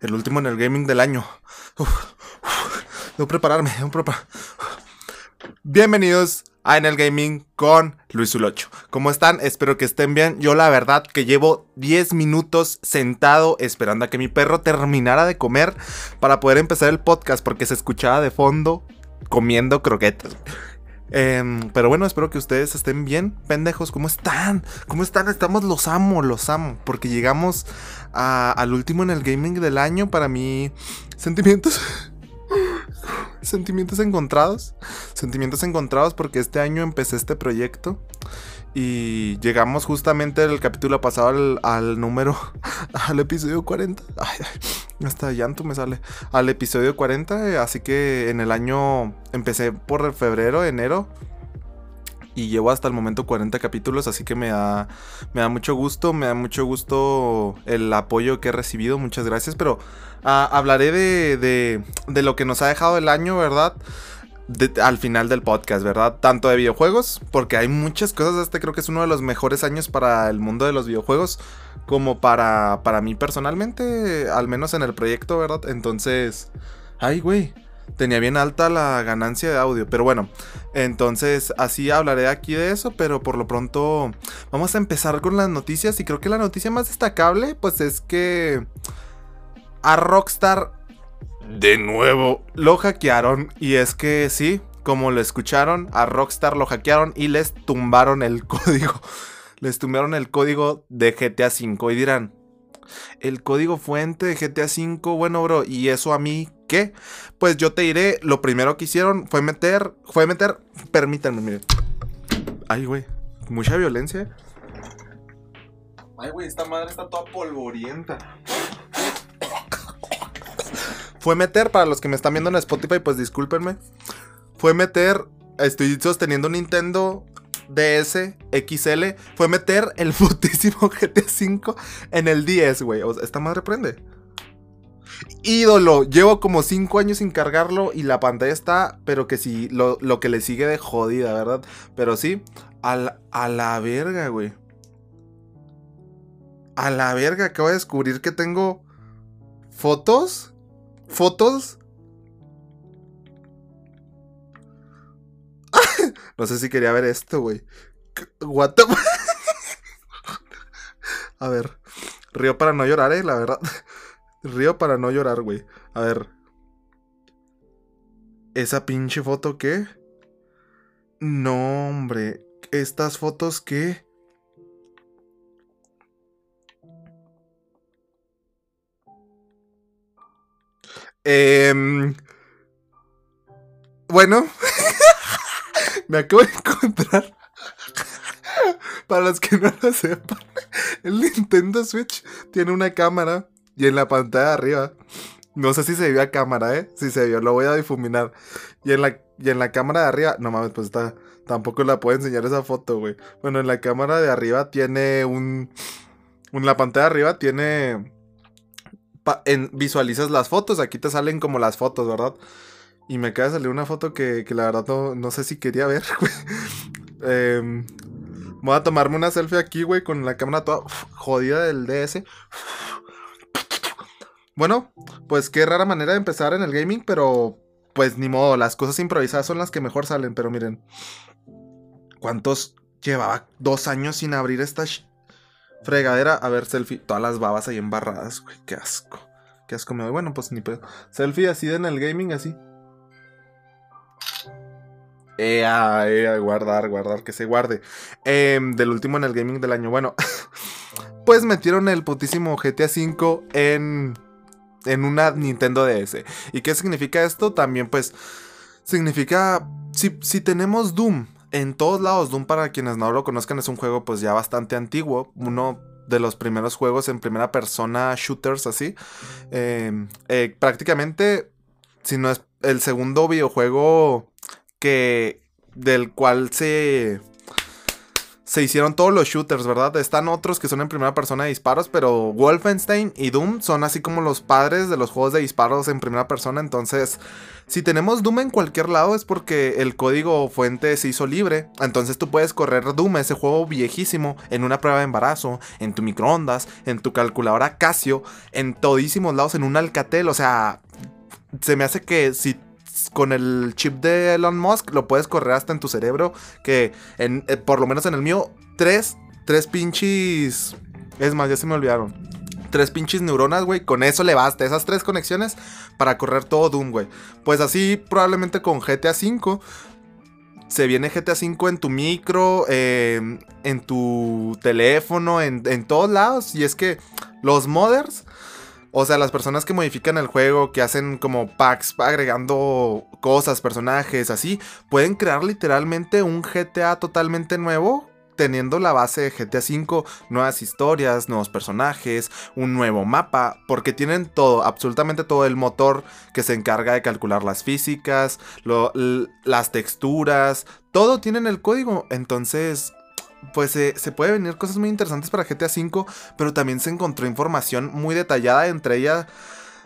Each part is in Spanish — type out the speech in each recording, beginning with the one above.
el último en el gaming del año. debo prepararme. Bienvenidos a En el Gaming con Luis Ulocho. ¿Cómo están? Espero que estén bien. Yo la verdad que llevo 10 minutos sentado esperando a que mi perro terminara de comer para poder empezar el podcast porque se escuchaba de fondo comiendo croquetas. Em, pero bueno, espero que ustedes estén bien, pendejos. ¿Cómo están? ¿Cómo están? Estamos, los amo, los amo. Porque llegamos al último en el gaming del año. Para mí, sentimientos. sentimientos encontrados. Sentimientos encontrados porque este año empecé este proyecto. Y llegamos justamente el capítulo pasado al, número, al episodio 40. Ay, hasta llanto me sale. Al episodio 40. Así que en el año empecé por febrero, enero. Y llevo hasta el momento 40 capítulos, así que me da, me da mucho gusto, me da mucho gusto el apoyo que he recibido, muchas gracias, pero ah, hablaré de, de, de lo que nos ha dejado el año, ¿verdad? Al final del podcast, ¿verdad? Tanto de videojuegos, porque hay muchas cosas. Este creo que es uno de los mejores años para el mundo de los videojuegos, como para, para mí personalmente, al menos en el proyecto, ¿verdad? Entonces, ay, güey. Tenía bien alta la ganancia de audio, pero bueno, entonces así hablaré aquí de eso, pero por lo pronto vamos a empezar con las noticias y creo que la noticia más destacable pues es que a Rockstar de nuevo lo hackearon. Y es que sí, como lo escucharon, a Rockstar lo hackearon y les tumbaron el código. Les tumbaron el código de GTA V. Y dirán, el código fuente de GTA V, bueno, bro, ¿y eso a mí qué? Pues yo te diré, lo primero que hicieron fue meter, fue meter, permítanme, miren. Ay, güey, mucha violencia. Ay, güey, esta madre está toda polvorienta fue meter, para los que me están viendo en Spotify, pues discúlpenme. Fue meter, estoy sosteniendo un Nintendo DS XL. Fue meter el putísimo GT 5 en el 10, güey. O sea, esta madre prende. Ídolo, llevo como 5 años sin cargarlo y la pantalla está, pero que sí, lo, que le sigue de jodida, ¿verdad? Pero sí, a a la verga, güey. A la verga, acabo de descubrir que tengo fotos fotos. no sé si quería ver esto, güey. What the... A ver. Río para no llorar, eh, la verdad. Río para no llorar, güey. A ver. ¿Esa pinche foto qué? No, hombre. ¿Estas fotos qué? Eh, bueno, me acabo de encontrar. Para los que no lo sepan, el Nintendo Switch tiene una cámara y en la pantalla de arriba, no sé si se vio a cámara, ¿eh? Si se vio, lo voy a difuminar. Y en la, y en la cámara de arriba, no mames, pues está, tampoco la puedo enseñar esa foto, güey. Bueno, en la cámara de arriba tiene un, en la pantalla de arriba tiene visualizas las fotos, aquí te salen como las fotos, ¿verdad? Y me acaba de salir una foto que, la verdad no, sé si quería ver, em, voy a tomarme una selfie aquí, güey, con la cámara toda jodida del DS. Bueno, pues qué rara manera de empezar en el gaming, pero pues ni modo, las cosas improvisadas son las que mejor salen, pero miren. ¿Cuántos llevaba dos años sin abrir esta Fregadera, a ver, selfie. Todas las babas ahí embarradas, güey. Qué asco. Qué asco me doy. Bueno, pues ni pedo. Selfie así en el gaming, así. Ea, ea, guardar, guardar, que se guarde. Em, del último en el gaming del año. Bueno, pues metieron el putísimo GTA V en, en una Nintendo DS. ¿Y qué significa esto? También, pues, significa. Si, si tenemos Doom en todos lados, Doom para quienes no lo conozcan es un juego pues ya bastante antiguo, uno de los primeros juegos en primera persona, shooters así. Em, eh, prácticamente, si no es el segundo videojuego que del cual se se hicieron todos los shooters, ¿verdad? Están otros que son en primera persona de disparos, pero Wolfenstein y Doom son así como los padres de los juegos de disparos en primera persona. Entonces, si tenemos Doom en cualquier lado es porque el código fuente se hizo libre. Entonces tú puedes correr Doom, ese juego viejísimo, en una prueba de embarazo, en tu microondas, en tu calculadora Casio, en todísimos lados, en un Alcatel. O sea, se me hace que si con el chip de Elon Musk lo puedes correr hasta en tu cerebro. Que en, eh, por lo menos en el mío, tres, tres pinches. Es más, ya se me olvidaron. Tres pinches neuronas, güey. Con eso le basta. Esas tres conexiones para correr todo Doom, güey. Pues así, probablemente con GTA V. Se viene GTA V en tu micro, em, en tu teléfono, en, en todos lados. Y es que los modders o sea, las personas que modifican el juego, que hacen como packs agregando cosas, personajes, así, pueden crear literalmente un GTA totalmente nuevo teniendo la base de GTA V, nuevas historias, nuevos personajes, un nuevo mapa, porque tienen todo, absolutamente todo el motor que se encarga de calcular las físicas, las texturas, todo tienen el código. Entonces, pues se puede venir cosas muy interesantes para GTA V, pero también se encontró información muy detallada entre ellas,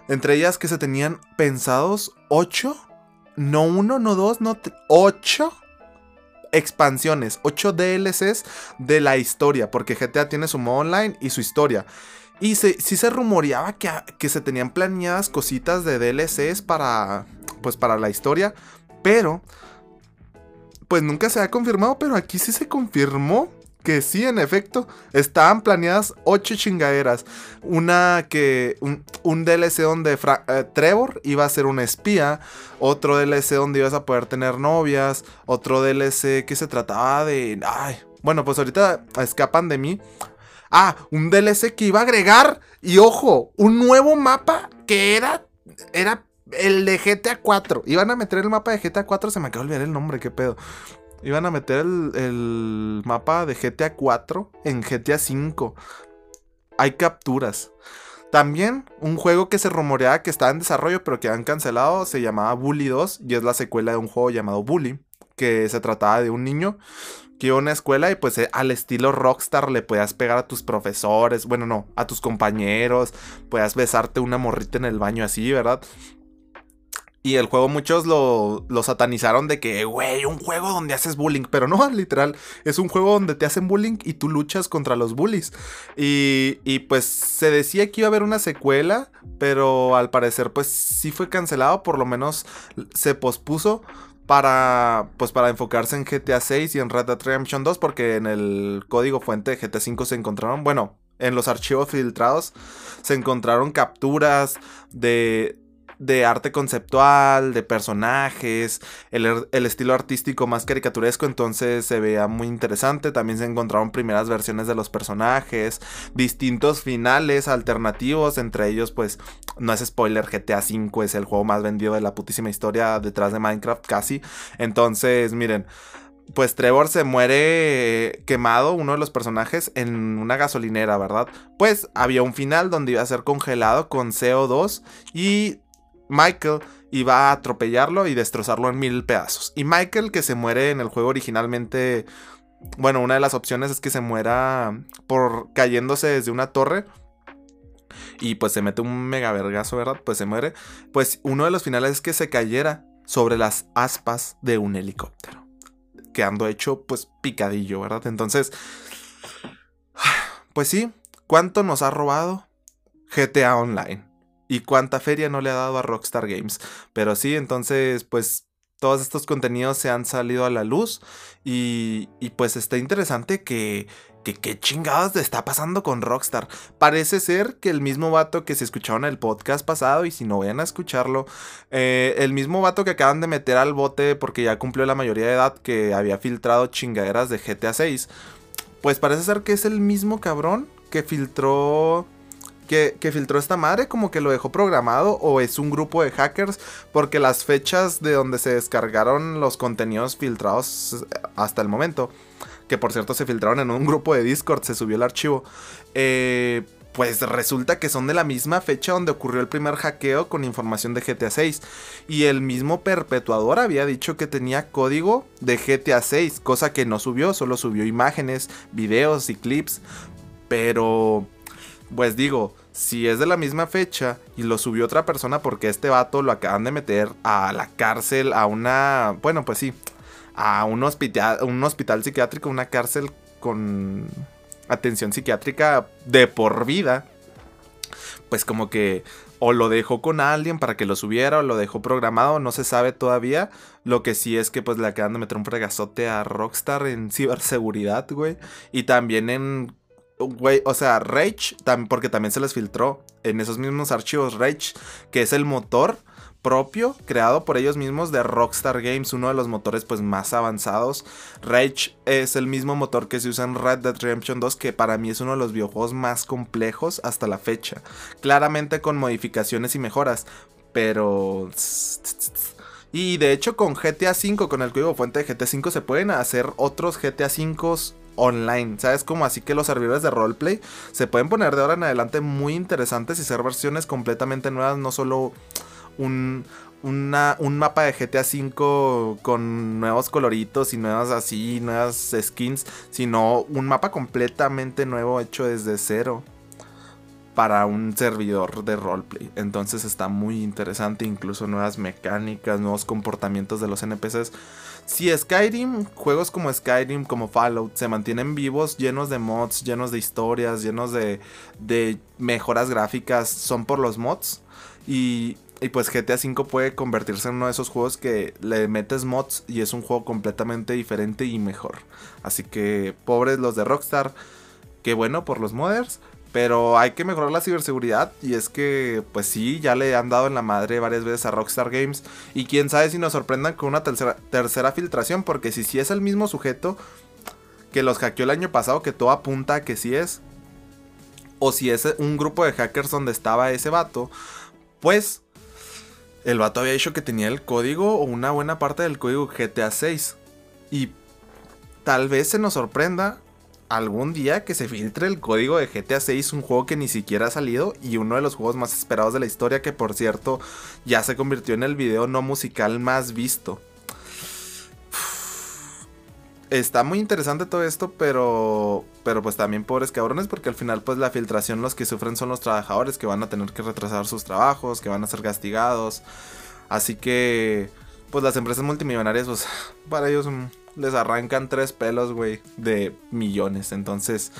entre ellas que se tenían pensados 8, no 1, no 2, no 8 expansiones, 8 DLCs de la historia, porque GTA tiene su modo online y su historia. Y se, sí se rumoreaba que, que se tenían planeadas cositas de DLCs para, pues para la historia, pero pues nunca se ha confirmado, pero aquí sí se confirmó que sí, en efecto, estaban planeadas ocho chingaderas. Una que. Un, DLC donde eh, Trevor iba a ser un espía. Otro DLC donde ibas a poder tener novias. Otro DLC que se trataba de. Ay. Bueno, pues ahorita escapan de mí. Ah, un DLC que iba a agregar. Y ojo, un nuevo mapa que era. Era el de GTA 4. Iban a meter el mapa de GTA 4. Se me acaba de olvidar el nombre, qué pedo. Iban a meter el, mapa de GTA 4 en GTA 5. Hay capturas. También un juego que se rumoreaba que estaba en desarrollo pero que han cancelado se llamaba Bully 2 y es la secuela de un juego llamado Bully, que se trataba de un niño que iba a una escuela y pues eh, al estilo rockstar le podías pegar a tus profesores, bueno no, a tus compañeros, podías besarte una morrita en el baño así, ¿verdad? Y el juego muchos lo, satanizaron de que, güey, un juego donde haces bullying. Pero no, literal, es un juego donde te hacen bullying y tú luchas contra los bullies. Y, y pues se decía que iba a haber una secuela, pero al parecer pues sí fue cancelado, por lo menos se pospuso para pues para enfocarse en GTA 6 y en Red Dead Redemption 2 porque en el código fuente de GTA 5 se encontraron, bueno, en los archivos filtrados se encontraron capturas de de arte conceptual, de personajes, el, estilo artístico más caricaturesco, entonces se veía muy interesante. También se encontraron primeras versiones de los personajes, distintos finales alternativos, entre ellos pues no es spoiler, GTA V es el juego más vendido de la putísima historia detrás de Minecraft casi. Entonces, miren, pues Trevor se muere quemado, uno de los personajes, en una gasolinera, ¿verdad? Pues había un final donde iba a ser congelado con CO2 y Michael iba a atropellarlo y destrozarlo en mil pedazos. Y Michael, que se muere en el juego originalmente. Bueno, una de las opciones es que se muera por cayéndose desde una torre. Y pues se mete un mega vergazo, ¿verdad? Pues se muere. Pues uno de los finales es que se cayera sobre las aspas de un helicóptero. Quedando hecho, pues, picadillo, ¿verdad? Entonces. Pues sí. ¿Cuánto nos ha robado GTA Online? Y cuánta feria no le ha dado a Rockstar Games. Pero sí, entonces, pues todos estos contenidos se han salido a la luz y, y pues está interesante que, que qué chingados está pasando con Rockstar. Parece ser que el mismo vato que se escuchó en el podcast pasado, y si no vayan a escucharlo, eh, el mismo vato que acaban de meter al bote porque ya cumplió la mayoría de edad que había filtrado chingaderas de GTA 6, pues parece ser que es el mismo cabrón que filtró que, filtró esta madre, como que lo dejó programado o es un grupo de hackers, porque las fechas de donde se descargaron los contenidos filtrados hasta el momento, que por cierto se filtraron en un grupo de Discord, se subió el archivo, eh, pues resulta que son de la misma fecha donde ocurrió el primer hackeo con información de GTA 6. Y el mismo perpetuador había dicho que tenía código de GTA 6, cosa que no subió, solo subió imágenes, videos y clips. Pero, pues digo, si es de la misma fecha y lo subió otra persona porque este vato lo acaban de meter a la cárcel, a una, bueno, pues sí, a un hospital, un hospital psiquiátrico, una cárcel con atención psiquiátrica de por vida, pues como que o lo dejó con alguien para que lo subiera o lo dejó programado, no se sabe todavía. Lo que sí es que pues le acaban de meter un fregazote a Rockstar en ciberseguridad, güey. Y también en O sea, Rage, porque también se les filtró en esos mismos archivos Rage, que es el motor propio creado por ellos mismos de Rockstar Games, uno de los motores pues más avanzados. Rage es el mismo motor que se usa en Red Dead Redemption 2, que para mí es uno de los videojuegos más complejos hasta la fecha. Claramente con modificaciones y mejoras, pero... Y de hecho con GTA V, con el código fuente de GTA V se pueden hacer otros GTA V online, ¿sabes? Como así que los servidores de roleplay se pueden poner de ahora en adelante muy interesantes y ser versiones completamente nuevas, no solo un, un mapa de GTA V con nuevos coloritos y nuevas así, nuevas skins, sino un mapa completamente nuevo hecho desde cero para un servidor de roleplay. Entonces está muy interesante, incluso nuevas mecánicas, nuevos comportamientos de los NPCs. Si Skyrim, juegos como Skyrim, como Fallout, se mantienen vivos, llenos de mods, llenos de historias, llenos de, de mejoras gráficas, son por los mods. Y y pues GTA V puede convertirse en uno de esos juegos que le metes mods y es un juego completamente diferente y mejor. Así que pobres los de Rockstar. Qué bueno por los modders. Pero hay que mejorar la ciberseguridad. Y es que, pues sí, ya le han dado en la madre varias veces a Rockstar Games. Y quién sabe si nos sorprendan con una tercera, filtración. Porque si sí es el mismo sujeto que los hackeó el año pasado, que todo apunta a que sí es. O si es un grupo de hackers donde estaba ese vato. Pues el vato había dicho que tenía el código o una buena parte del código GTA 6. Y tal vez se nos sorprenda algún día que se filtre el código de GTA 6, un juego que ni siquiera ha salido y uno de los juegos más esperados de la historia que por cierto ya se convirtió en el video no musical más visto está muy interesante todo esto, pero, pero pues también pobres cabrones, porque al final pues la filtración los que sufren son los trabajadores que van a tener que retrasar sus trabajos, que van a ser castigados. Así que, pues las empresas multimillonarias, pues para ellos mm, les arrancan tres pelos, güey, de millones. Entonces,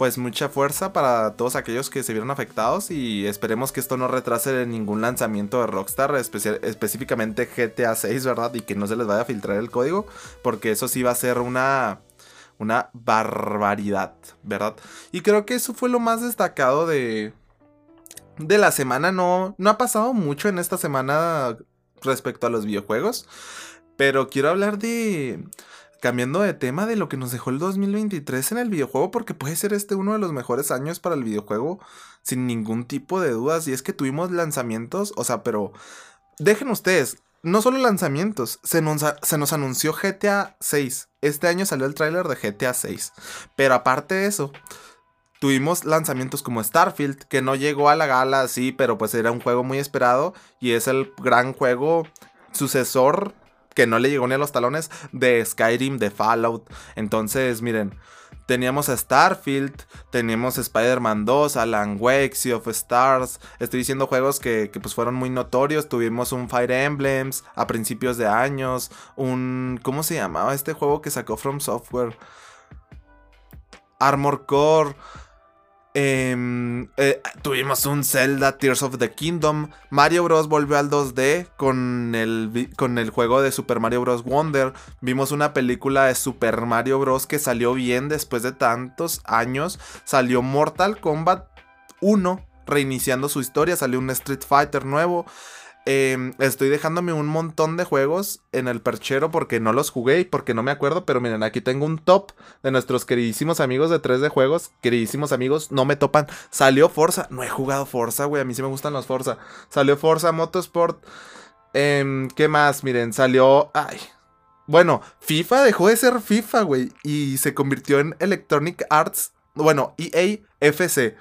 pues mucha fuerza para todos aquellos que se vieron afectados y esperemos que esto no retrase ningún lanzamiento de Rockstar, específicamente GTA 6, ¿verdad? Y que no se les vaya a filtrar el código, porque eso sí va a ser una una barbaridad, ¿verdad? Y creo que eso fue lo más destacado de de la semana, no no ha pasado mucho en esta semana respecto a los videojuegos, pero quiero hablar de cambiando de tema de lo que nos dejó el 2023 en el videojuego, porque puede ser este uno de los mejores años para el videojuego, sin ningún tipo de dudas. Y es que tuvimos lanzamientos, o sea, pero dejen ustedes, no solo lanzamientos, se nos, se nos anunció GTA 6. Este año salió el tráiler de GTA 6. Pero aparte de eso, tuvimos lanzamientos como Starfield, que no llegó a la gala, sí, pero pues era un juego muy esperado y es el gran juego sucesor que no le llegó ni a los talones de Skyrim, de Fallout. Entonces, miren, teníamos a Starfield, teníamos Spider-Man 2, Alan Wake, Sea of Stars. Estoy diciendo juegos que, que, pues fueron muy notorios. Tuvimos un Fire Emblems a principios de años. Un. ¿Cómo se llamaba este juego que sacó From Software? Armor Core. Em, eh, tuvimos un Zelda Tears of the Kingdom. Mario Bros. volvió al 2D con el, con el juego de Super Mario Bros. Wonder. Vimos una película de Super Mario Bros. que salió bien después de tantos años. Salió Mortal Kombat 1, reiniciando su historia. Salió un Street Fighter nuevo. Em, estoy dejándome un montón de juegos en el perchero porque no los jugué y porque no me acuerdo. Pero miren, aquí tengo un top de nuestros queridísimos amigos de 3D Juegos. Queridísimos amigos, no me topan. Salió Forza. No he jugado Forza, güey. A mí sí me gustan los Forza. Salió Forza Motorsport. Em, ¿Qué más? Miren, salió. Ay. Bueno, FIFA dejó de ser FIFA, güey. Y se convirtió en Electronic Arts. Bueno, EA FC.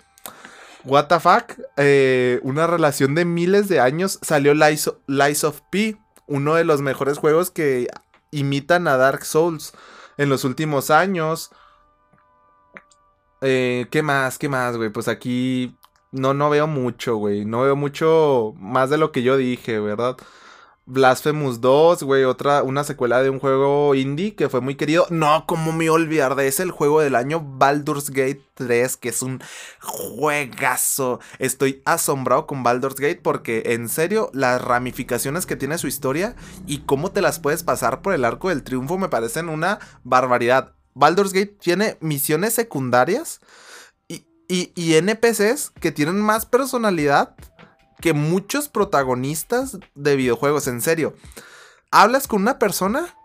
What the fuck, eh, una relación de miles de años, salió Lies, of P, uno de los mejores juegos que imitan a Dark Souls en los últimos años. Eh, ¿Qué más? ¿Qué más, güey? Pues aquí no, no veo mucho, güey. No veo mucho más de lo que yo dije, ¿verdad? Blasphemous 2, güey, otra, una secuela de un juego indie que fue muy querido. No, como me olvidar de ese, el juego del año Baldur's Gate 3, que es un juegazo. Estoy asombrado con Baldur's Gate porque, en serio, las ramificaciones que tiene su historia y cómo te las puedes pasar por el arco del triunfo me parecen una barbaridad. Baldur's Gate tiene misiones secundarias y, y, y NPCs que tienen más personalidad que muchos protagonistas de videojuegos, en serio. Hablas con una persona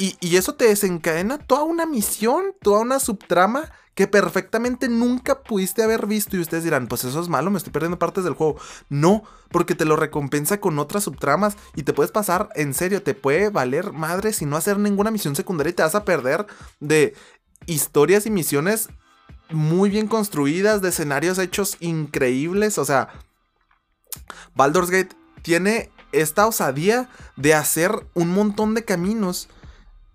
y, eso te desencadena toda una misión, toda una subtrama que perfectamente nunca pudiste haber visto y ustedes dirán, pues eso es malo, me estoy perdiendo partes del juego. No, porque te lo recompensa con otras subtramas y te puedes pasar, en serio, te puede valer madre si no hacer ninguna misión secundaria y te vas a perder de historias y misiones muy bien construidas, de escenarios hechos increíbles, o sea, Baldur's Gate tiene esta osadía de hacer un montón de caminos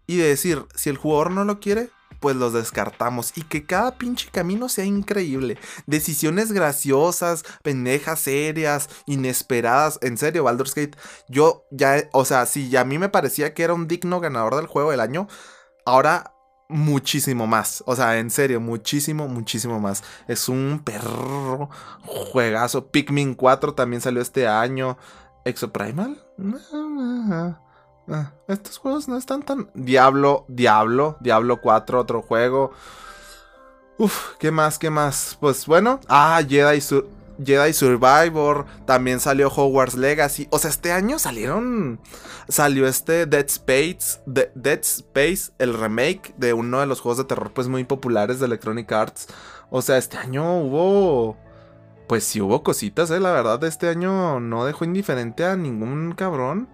y de decir, si el jugador no lo quiere, pues los descartamos y que cada pinche camino sea increíble. Decisiones graciosas, pendejas, serias, inesperadas. En serio, Baldur's Gate, yo ya, o sea, si a mí me parecía que era un digno ganador del juego del año, ahora muchísimo más. O sea, en serio, muchísimo, muchísimo más. Es un perro juegazo. Pikmin 4 también salió este año. Exoprimal. Ah, estos juegos no están tan. Diablo, Diablo, Diablo 4, otro juego. Uf, ¿qué más? ¿Qué más? Pues bueno. Ah, Jedi Sur Jedi Survivor, también salió Hogwarts Legacy. O sea, este año salieron. Salió este Dead Space. Dead Space, el remake de uno de los juegos de terror, pues muy populares de Electronic Arts. O sea, este año hubo. Pues sí hubo cositas, eh. La verdad, este año no dejó indiferente a ningún cabrón.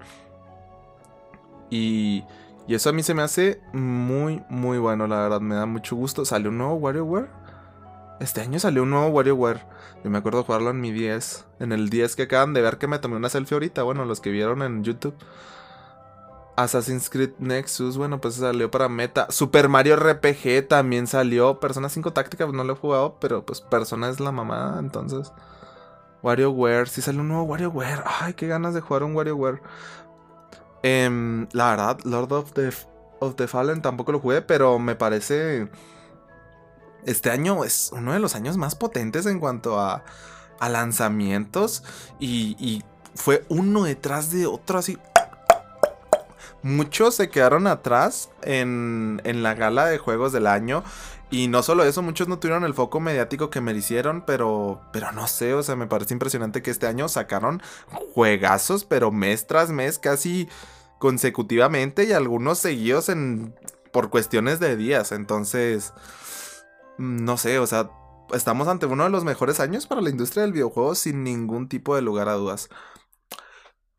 Y. Y eso a mí se me hace muy, muy bueno, la verdad. Me da mucho gusto. Salió un nuevo WarioWare. Este año salió un nuevo WarioWare. Yo me acuerdo jugarlo en mi 10. En el 10 que acaban de ver que me tomé una selfie ahorita. Bueno, los que vieron en YouTube. Assassin's Creed Nexus, bueno, pues salió para Meta. Super Mario RPG también salió. Persona 5 Táctica, pues no lo he jugado, pero pues Persona es la mamá, entonces. WarioWare, sí salió un nuevo WarioWare. Ay, qué ganas de jugar un WarioWare. Em, la verdad, Lord of the Fallen tampoco lo jugué, pero me parece este año es uno de los años más potentes en cuanto a, lanzamientos y, fue uno detrás de otro así. Muchos se quedaron atrás en, en, la gala de juegos del año. Y no solo eso, muchos no tuvieron el foco mediático que merecieron, pero, pero no sé, o sea, me parece impresionante que este año sacaron juegazos, pero mes tras mes, casi consecutivamente y algunos seguidos en, por cuestiones de días. Entonces, no sé, o sea, estamos ante uno de los mejores años para la industria del videojuego sin ningún tipo de lugar a dudas.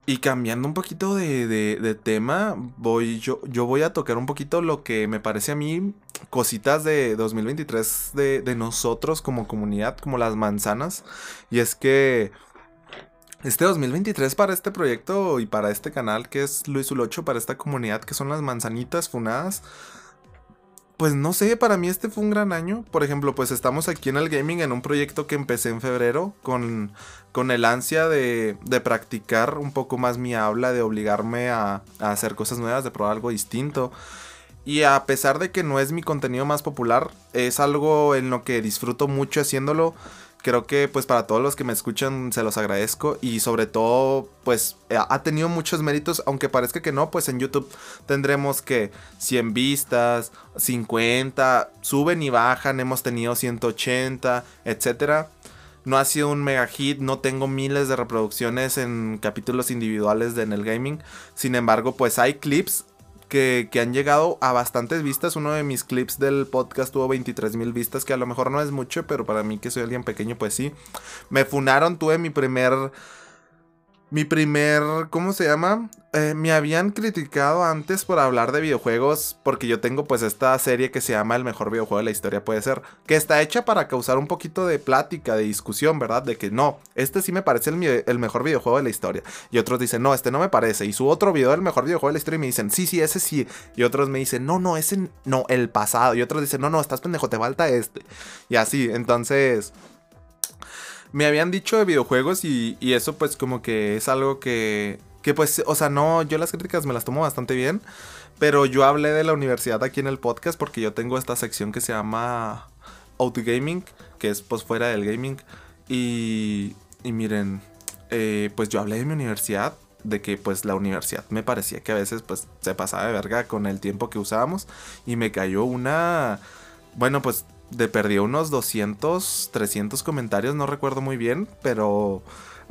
Y cambiando un poquito de, tema, voy, yo, yo, voy a tocar un poquito lo que me parece a mí cositas de 2023 de, de nosotros como comunidad, como las manzanas. Y es que este 2023 para este proyecto y para este canal que es Luis Ulocho, para esta comunidad que son las manzanitas funadas, pues no sé, para mí este fue un gran año. Por ejemplo, pues estamos aquí en el gaming en un proyecto que empecé en febrero con, con el ansia de, de practicar un poco más mi habla, de obligarme a, a hacer cosas nuevas, de probar algo distinto. Y a pesar de que no es mi contenido más popular, es algo en lo que disfruto mucho haciéndolo creo que pues para todos los que me escuchan se los agradezco y sobre todo pues eh, ha tenido muchos méritos, aunque parezca que no, pues en YouTube tendremos que 100 vistas, 50, suben y bajan, hemos tenido 180, etcétera. No ha sido un mega hit, no tengo miles de reproducciones en capítulos individuales de en el gaming. Sin embargo, pues hay clips que, han llegado a bastantes vistas. Uno de mis clips del podcast tuvo 23 mil vistas, que a lo mejor no es mucho, pero para mí que soy alguien pequeño, pues sí. Me funaron, tuve mi primer Mi primer, ¿cómo se llama? Eh, me habían criticado antes por hablar de videojuegos porque yo tengo pues esta serie que se llama El mejor videojuego de la historia puede ser, que está hecha para causar un poquito de plática, de discusión, ¿verdad? De que no, este sí me parece el, el mejor videojuego de la historia. Y otros dicen, no, este no me parece. Y su otro video del mejor videojuego de la historia y me dicen, sí, sí, ese sí. Y otros me dicen, no, no, ese no, el pasado. Y otros dicen, no, no, estás pendejo, te falta este. Y así, entonces me habían dicho de videojuegos y, eso pues como que es algo que, que pues, o sea, no, yo las críticas me las tomo bastante bien, pero yo hablé de la universidad aquí en el podcast porque yo tengo esta sección que se llama Gaming, que es pues fuera del gaming. Y, y miren, eh, pues yo hablé de mi universidad, de que pues la universidad me parecía que a veces pues se pasaba de verga con el tiempo que usábamos y me cayó una... Bueno, pues de perdí unos 200, 300 comentarios, no recuerdo muy bien, pero...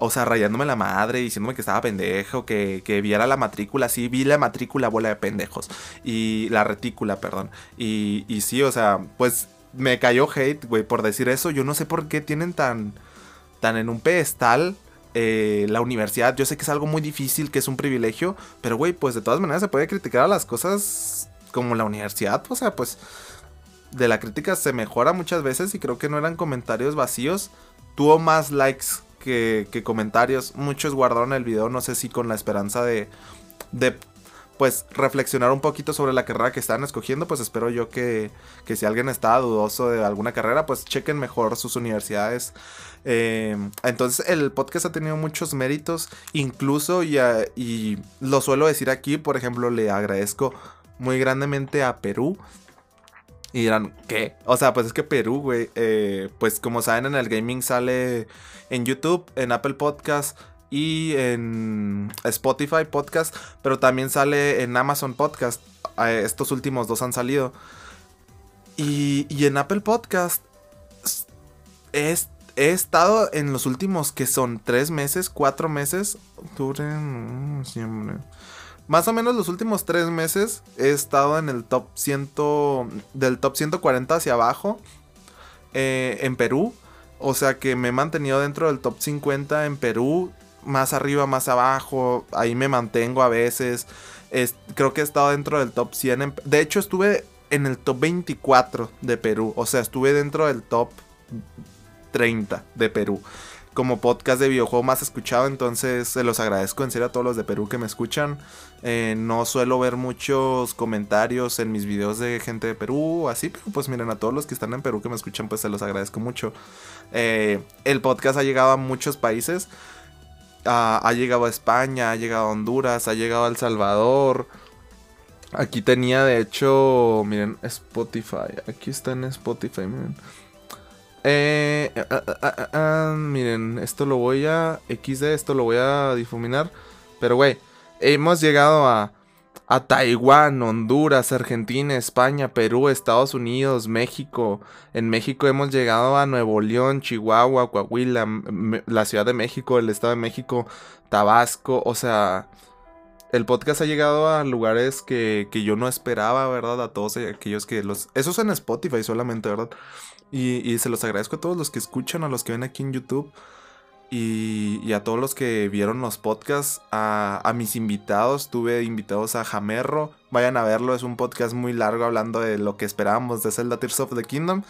O sea, rayándome la madre, diciéndome que estaba pendejo, que, que viera la matrícula. Sí, vi la matrícula, bola de pendejos. Y la retícula, perdón. Y, y sí, o sea, pues me cayó hate, güey, por decir eso. Yo no sé por qué tienen tan, tan en un pedestal eh, la universidad. Yo sé que es algo muy difícil, que es un privilegio. Pero, güey, pues de todas maneras se puede criticar a las cosas como la universidad. O sea, pues de la crítica se mejora muchas veces y creo que no eran comentarios vacíos. Tuvo más likes que, comentarios. Muchos guardaron el video, no sé si con la esperanza de, de pues reflexionar un poquito sobre la carrera que están escogiendo, pues espero yo que, que si alguien está dudoso de alguna carrera, pues chequen mejor sus universidades. Eh, entonces el podcast ha tenido muchos méritos, incluso y, y lo suelo decir aquí, por ejemplo, le agradezco muy grandemente a Perú y dirán, ¿qué? O sea, pues es que Perú, güey, eh, pues como saben en el gaming sale en YouTube, en Apple Podcast y en Spotify Podcast, pero también sale en Amazon Podcast. Estos últimos dos han salido. Y, y en Apple Podcast he, estado en los últimos que son tres meses, cuatro meses, octubre, más o menos los últimos tres meses he estado en el top 100, del top 140 hacia abajo eh, en Perú. O sea que me he mantenido dentro del top 50 en Perú, más arriba, más abajo. Ahí me mantengo a veces. creo que he estado dentro del top 100. de hecho, estuve en el top 24 de Perú. O sea, estuve dentro del top 30 de Perú como podcast de videojuego más escuchado. Entonces se los agradezco en serio a todos los de Perú que me escuchan. Eh, no suelo ver muchos comentarios en mis videos de gente de Perú así, pero pues miren, a todos los que están en Perú que me escuchan, pues se los agradezco mucho. Eh, el podcast ha llegado a muchos países. ha llegado a España, ha llegado a Honduras, ha llegado a El Salvador. Aquí tenía, de hecho, miren, Spotify. Aquí está en Spotify, miren. Eh, ah, ah, ah, miren, esto lo voy a XD, esto lo voy a difuminar. Pero, güey, hemos llegado a, a Taiwán, Honduras, Argentina, España, Perú, Estados Unidos, México. En México hemos llegado a Nuevo León, Chihuahua, Coahuila, la Ciudad de México, el Estado de México, Tabasco. O sea, el podcast ha llegado a lugares que, que yo no esperaba, ¿verdad? A todos aquellos que los... Eso es en Spotify solamente, ¿verdad? Y, se los agradezco a todos los que escuchan, a los que ven aquí en YouTube. Y, a todos los que vieron los podcasts, a, mis invitados, tuve invitados a Jamerro, vayan a verlo, es un podcast muy largo hablando de lo que esperábamos de Zelda Tears of the Kingdom.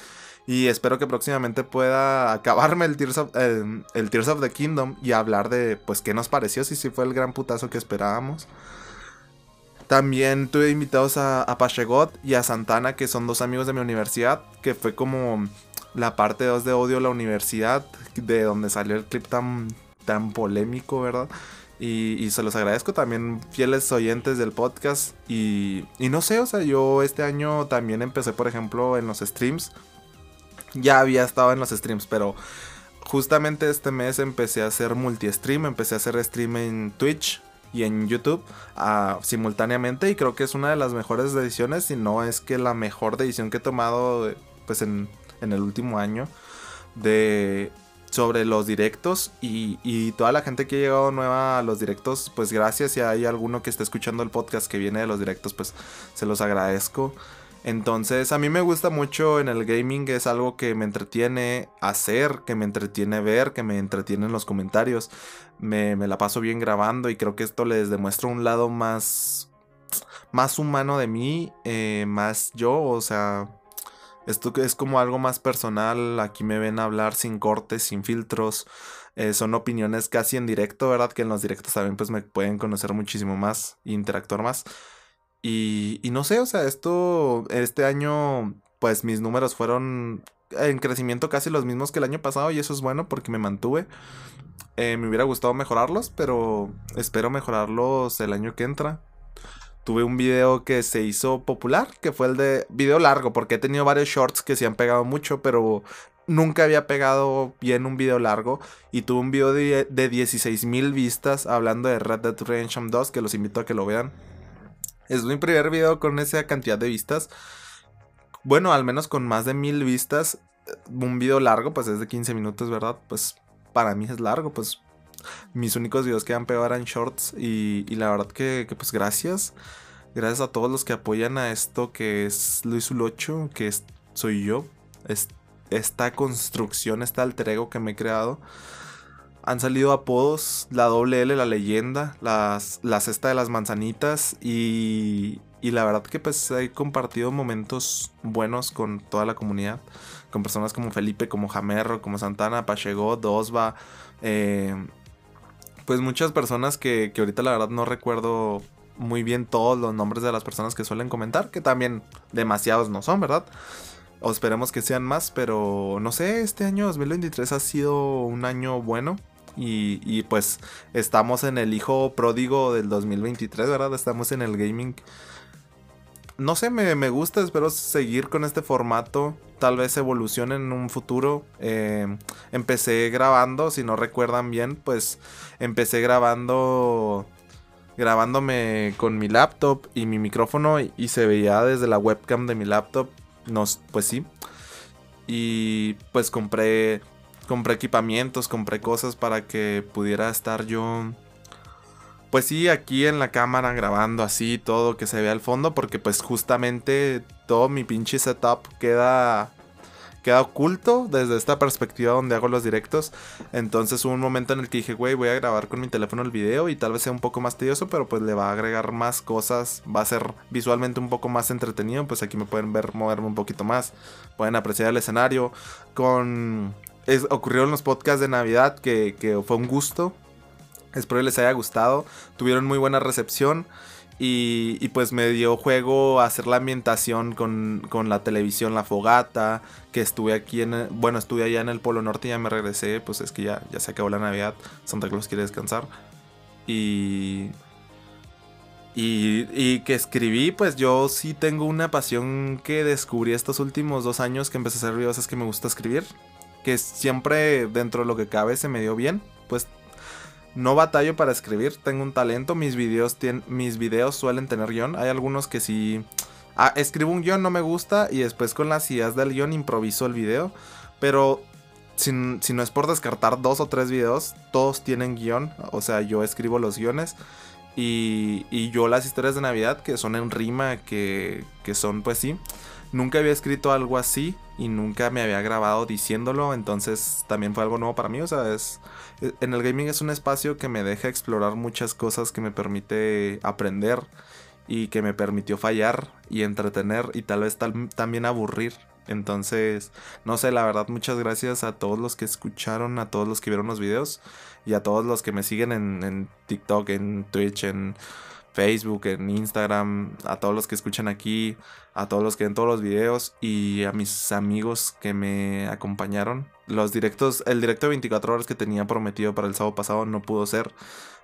Y espero que próximamente pueda acabarme el Tears of, the Kingdom y hablar de pues qué nos pareció, si sí fue el gran putazo que esperábamos. También tuve invitados a, a Pachegot y a Santana, que son dos amigos de mi universidad, que fue como la parte 2 de Odio a la Universidad, de donde salió el clip tan, tan polémico, ¿verdad? Y, se los agradezco también, fieles oyentes del podcast. Y, y no sé, o sea, yo este año también empecé, por ejemplo, en los streams. Ya había estado en los streams, pero justamente este mes empecé a hacer multi-stream, empecé a hacer stream en Twitch y en YouTube ah, simultáneamente y creo que es una de las mejores decisiones, si no es que la mejor decisión que he tomado pues en, el último año de sobre los directos y, y, toda la gente que ha llegado nueva a los directos, pues gracias. Si hay alguno que esté escuchando el podcast que viene de los directos, pues se los agradezco. Entonces, a mí me gusta mucho en el gaming, es algo que me entretiene hacer, que me entretiene ver, que me entretiene en los comentarios. Me, la paso bien grabando y creo que esto les demuestra un lado más, más humano de mí, eh, más yo, o sea, esto es como algo más personal. Aquí me ven hablar sin cortes, sin filtros. Eh, son opiniones casi en directo, ¿verdad? Que en los directos también pues me pueden conocer muchísimo más interactuar más. Y, no sé, o sea, esto, este año, pues mis números fueron en crecimiento casi los mismos que el año pasado y eso es bueno porque me mantuve. Eh, me hubiera gustado mejorarlos, pero espero mejorarlos el año que entra. Tuve un video que se hizo popular, que fue el de video largo, porque he tenido varios shorts que se han pegado mucho, pero nunca había pegado bien un video largo. Y tuve un video de, de 16 mil vistas hablando de Red Dead Redemption 2, que los invito a que lo vean. Es mi primer video con esa cantidad de vistas. Bueno, al menos con más de mil vistas. Un video largo, pues es de 15 minutos, ¿verdad? Pues para mí es largo, pues mis únicos videos que han pegado eran shorts. Y, la verdad que, pues gracias. Gracias a todos los que apoyan a esto que es Luis Ulocho, que soy yo. esta construcción, este alter ego que me he creado. Han salido apodos, la doble L, la leyenda, las, la cesta de las manzanitas y, y la verdad que pues he compartido momentos buenos con toda la comunidad, con personas como Felipe, como Jamerro, como Santana, Pachego, Dosba, eh, pues muchas personas que, que ahorita la verdad no recuerdo muy bien todos los nombres de las personas que suelen comentar, que también demasiados no son, ¿verdad? O esperemos que sean más, pero no sé, este año 2023 ha sido un año bueno. Y, pues estamos en el hijo pródigo del 2023, ¿verdad? Estamos en el gaming. No sé, me, gusta, espero seguir con este formato. Tal vez evolucione en un futuro. Eh, empecé grabando, si no recuerdan bien, pues empecé grabando grabándome con mi laptop y mi micrófono y, se veía desde la webcam de mi laptop. Nos, pues sí. Y pues compré compré equipamientos, compré cosas para que pudiera estar yo pues sí, aquí en la cámara grabando así todo que se vea al fondo porque pues justamente todo mi pinche setup queda queda oculto desde esta perspectiva donde hago los directos. Entonces hubo un momento en el que dije, güey, voy a grabar con mi teléfono el video y tal vez sea un poco más tedioso, pero pues le va a agregar más cosas, va a ser visualmente un poco más entretenido, pues aquí me pueden ver moverme un poquito más, pueden apreciar el escenario. Con... Es, ocurrió en los podcasts de Navidad que, que fue un gusto. Espero les haya gustado. Tuvieron muy buena recepción. Y, pues me dio juego hacer la ambientación con, la televisión, la fogata, que estuve aquí en, bueno, estuve allá en el Polo Norte y ya me regresé, pues es que ya, ya se acabó la Navidad, Santa Claus quiere descansar. Y, y, y que escribí, pues yo sí tengo una pasión que descubrí estos últimos dos años que empecé a hacer videos, es que me gusta escribir, que siempre dentro de lo que cabe se me dio bien, pues no batallo para escribir, tengo un talento. Mis videos, mis videos suelen tener guion. Hay algunos que si ah, escribo un guion, no me gusta. Y después con las ideas del guion improviso el video. Pero si, no es por descartar dos o tres videos, todos tienen guion. O sea, yo escribo los guiones. Y, y yo las historias de Navidad que son en rima, que, que son pues sí. Nunca había escrito algo así y nunca me había grabado diciéndolo, entonces también fue algo nuevo para mí, o sea, es e, en el gaming es un espacio que me deja explorar muchas cosas que me permite aprender y que me permitió fallar y entretener y tal vez también aburrir. Entonces, no sé, la verdad, muchas gracias a todos los que escucharon, a todos los que vieron los videos y a todos los que me siguen en, en TikTok, en Twitch, en Facebook, en Instagram, a todos los que escuchan aquí, a todos los que ven todos los videos y a mis amigos que me acompañaron. Los directos, el directo de 24 horas que tenía prometido para el sábado pasado no pudo ser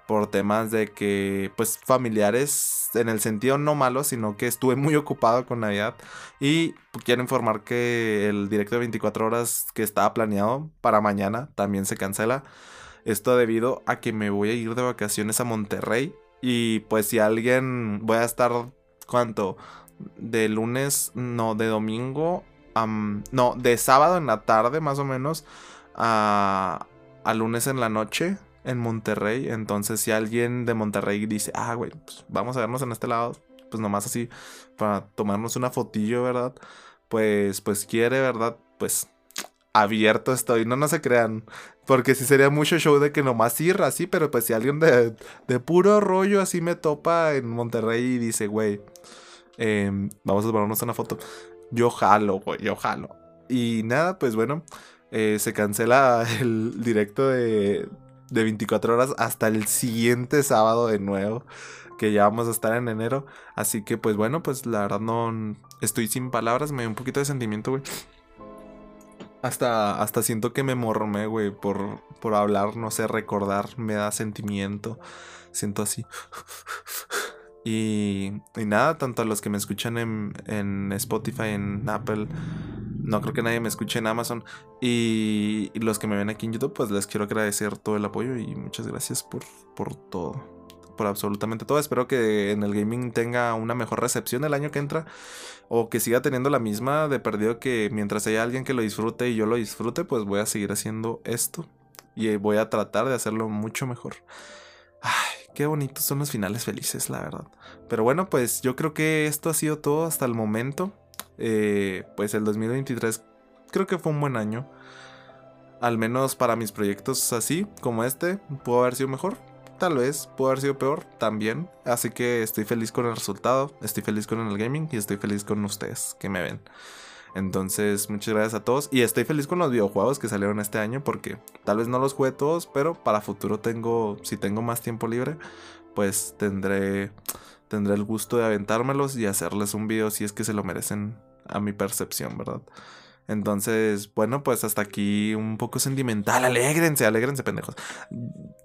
por temas de que, pues, familiares, en el sentido no malo, sino que estuve muy ocupado con Navidad. Y quiero informar que el directo de 24 horas que estaba planeado para mañana también se cancela. Esto debido a que me voy a ir de vacaciones a Monterrey y pues si alguien voy a estar, ¿cuánto? De lunes, no, de domingo, no, de sábado en la tarde más o menos a, a lunes en la noche en Monterrey. Entonces si alguien de Monterrey dice, ah, güey, pues vamos a vernos en este lado, pues nomás así para tomarnos una fotillo, ¿verdad? Pues, pues quiere, ¿verdad? Pues abierto estoy, no, no se crean. Porque si sería mucho show de que nomás ir así, pero pues si alguien de, de puro rollo así me topa en Monterrey y dice, güey, em, vamos a tomarnos una foto. Yo jalo, güey, yo jalo. Y nada, pues bueno, eh, se cancela el directo de, de 24 horas hasta el siguiente sábado de nuevo, que ya vamos a estar en enero. Así que pues bueno, pues la verdad no estoy sin palabras, me da un poquito de sentimiento, güey. Hasta, hasta siento que me morromé, güey, por, por hablar, no sé, recordar, me da sentimiento. Siento así. Y, y nada, tanto a los que me escuchan en, en Spotify, en Apple, no creo que nadie me escuche en Amazon. Y, los que me ven aquí en YouTube, pues les quiero agradecer todo el apoyo y muchas gracias por, por todo. Por absolutamente todo. Espero que en el gaming tenga una mejor recepción el año que entra. O que siga teniendo la misma de perdido que mientras haya alguien que lo disfrute y yo lo disfrute, pues voy a seguir haciendo esto. Y voy a tratar de hacerlo mucho mejor. Ay, qué bonitos son los finales felices, la verdad. Pero bueno, pues yo creo que esto ha sido todo hasta el momento. Eh, pues el 2023 creo que fue un buen año. Al menos para mis proyectos así, como este, pudo haber sido mejor. Tal vez, pudo haber sido peor también. Así que estoy feliz con el resultado, estoy feliz con el gaming y estoy feliz con ustedes que me ven. Entonces, muchas gracias a todos. Y estoy feliz con los videojuegos que salieron este año porque tal vez no los jugué todos, pero para futuro tengo, si tengo más tiempo libre, pues tendré, tendré el gusto de aventármelos y hacerles un video si es que se lo merecen a mi percepción, ¿verdad? Entonces, bueno, pues hasta aquí un poco sentimental. Alégrense, alégrense, pendejos.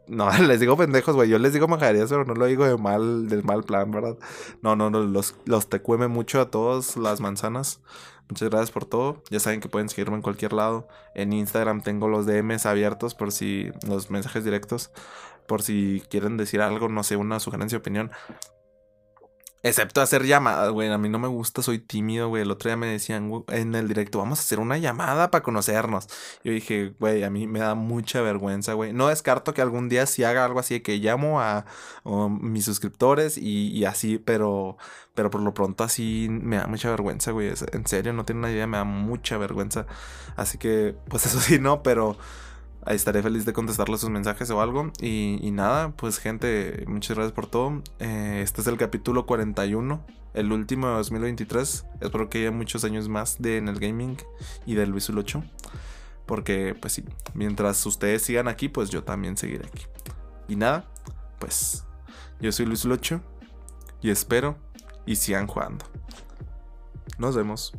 No, les digo pendejos, güey. Yo les digo majaderías, pero no lo digo de mal, del mal plan, ¿verdad? No, no, no, los, los tecueme mucho a todos las manzanas. Muchas gracias por todo. Ya saben que pueden seguirme en cualquier lado. En Instagram tengo los DMs abiertos por si los mensajes directos. Por si quieren decir algo, no sé, una sugerencia, opinión. Excepto hacer llamadas, güey. A mí no me gusta, soy tímido, güey. El otro día me decían en el directo, vamos a hacer una llamada para conocernos. Yo dije, güey, a mí me da mucha vergüenza, güey. No descarto que algún día sí haga algo así de que llamo a, mis suscriptores y, así, pero, pero por lo pronto así me da mucha vergüenza, güey. En serio, no tiene una idea, me da mucha vergüenza. Así que, pues eso sí, no, pero estaré feliz de contestarle sus mensajes o algo. Y, nada, pues gente, muchas gracias por todo. Eh, este es el capítulo 41, el último de 2023. Espero que haya muchos años más de en el gaming y del Luis 8. Porque pues sí, mientras ustedes sigan aquí, pues yo también seguiré aquí. Y nada, pues yo soy Luis 8 y espero y sigan jugando. Nos vemos.